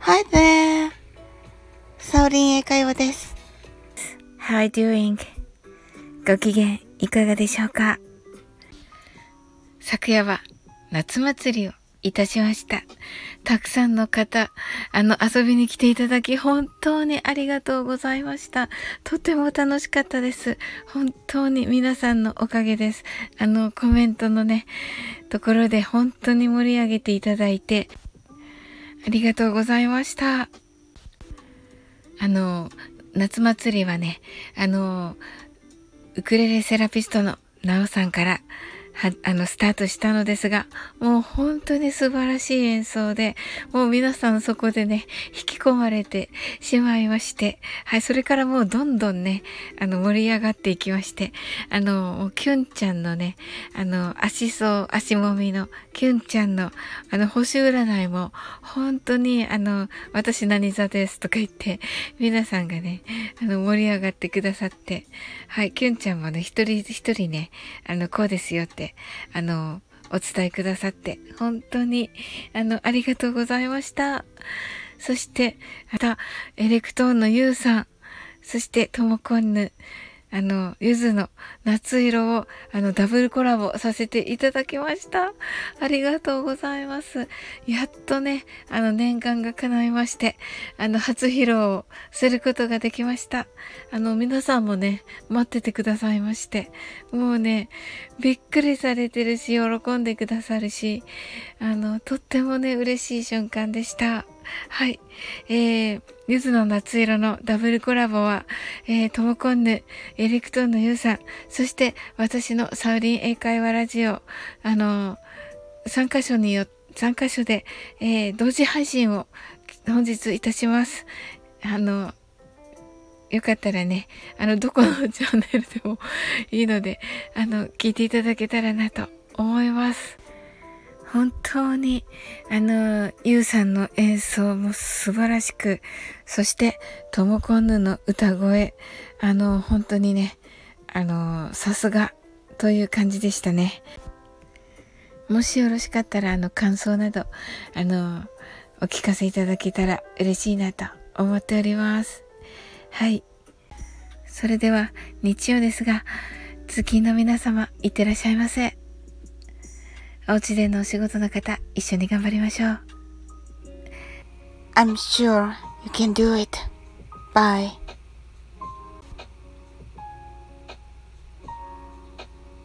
Hi there! サオリン英会話です。How are you doing? ご機嫌いかがでしょうか？昨夜は夏祭りをいたしました。たくさんの方、あの、遊びに来ていただき、本当にありがとうございました。とても楽しかったです。本当に皆さんのおかげです。あの、コメントのね、ところで本当に盛り上げていただいて、ありがとうございました。あの、夏祭りはね、あの、ウクレレセラピストのなおさんから、は、あの、スタートしたのですが、もう本当に素晴らしい演奏で、もう皆さんそこでね、引き込まれてしまいまして、はい、それからもうどんどんね、あの、盛り上がっていきまして、あの、キュンちゃんのね、あの、足そう、足もみのキュンちゃんの、あの、星占いも、本当に、あの、私何座ですとか言って、皆さんがね、あの、盛り上がってくださって、はい、キュンちゃんもね、一人一人ね、あの、こうですよって、あの、お伝えくださって、本当に、あの、ありがとうございました。そして、また、エレクトーンのユウさん、そして、ともこんぬ、あの、ゆずの夏色を、あの、ダブルコラボさせていただきました。ありがとうございます。やっとね、あの、念願が叶いまして、あの、初披露をすることができました。あの、皆さんもね、待っててくださいまして、もうね、びっくりされてるし、喜んでくださるし、あの、とってもね、嬉しい瞬間でした。はい。えー、ゆずの夏色のダブルコラボは、えー、ともこんぬ、エレクトーンのゆうさん、そして私のサウリン英会話ラジオ、あのー、3箇所によ、3箇所で、えー、同時配信を本日いたします。あの、よかったらね、あの、どこのチャンネルでもいいので、あの、聞いていただけたらなと思います。本当に、あの、ゆうさんの演奏も素晴らしく、そして、ともこんぬの歌声、あの、本当にね、あの、さすがという感じでしたね。もしよろしかったら、あの、感想など、あの、お聞かせいただけたら嬉しいなと思っております。はい。それでは、日曜ですが、月の皆様、いってらっしゃいませ。お家でのお仕事の方、一緒に頑張りましょう。I'm sure you can do it. Bye.